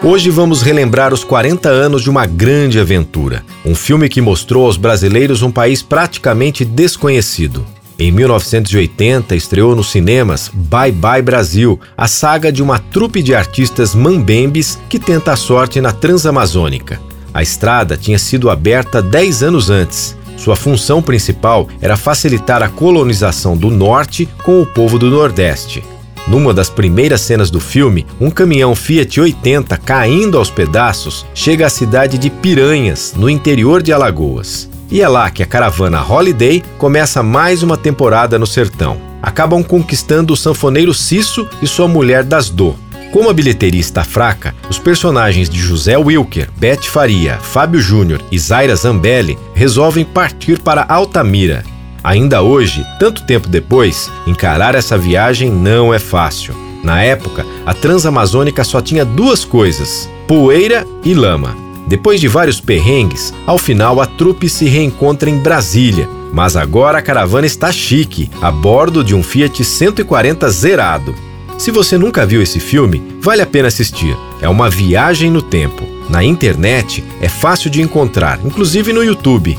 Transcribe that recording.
Hoje vamos relembrar os 40 anos de uma grande aventura, um filme que mostrou aos brasileiros um país praticamente desconhecido. Em 1980, estreou nos cinemas Bye Bye Brasil, a saga de uma trupe de artistas mambembes que tenta a sorte na Transamazônica. A estrada tinha sido aberta 10 anos antes. Sua função principal era facilitar a colonização do norte com o povo do nordeste. Numa das primeiras cenas do filme, um caminhão Fiat 80 caindo aos pedaços chega à cidade de Piranhas, no interior de Alagoas. E é lá que a caravana Holiday começa mais uma temporada no sertão. Acabam conquistando o sanfoneiro Cisso e sua mulher Dasdô. Como a bilheteria está fraca, os personagens de José Wilker, Beth Faria, Fábio Júnior e Zaira Zambelli resolvem partir para Altamira, Ainda hoje, tanto tempo depois, encarar essa viagem não é fácil. Na época, a Transamazônica só tinha duas coisas: poeira e lama. Depois de vários perrengues, ao final a trupe se reencontra em Brasília. Mas agora a caravana está chique, a bordo de um Fiat 140 zerado. Se você nunca viu esse filme, vale a pena assistir. É uma viagem no tempo. Na internet é fácil de encontrar, inclusive no YouTube.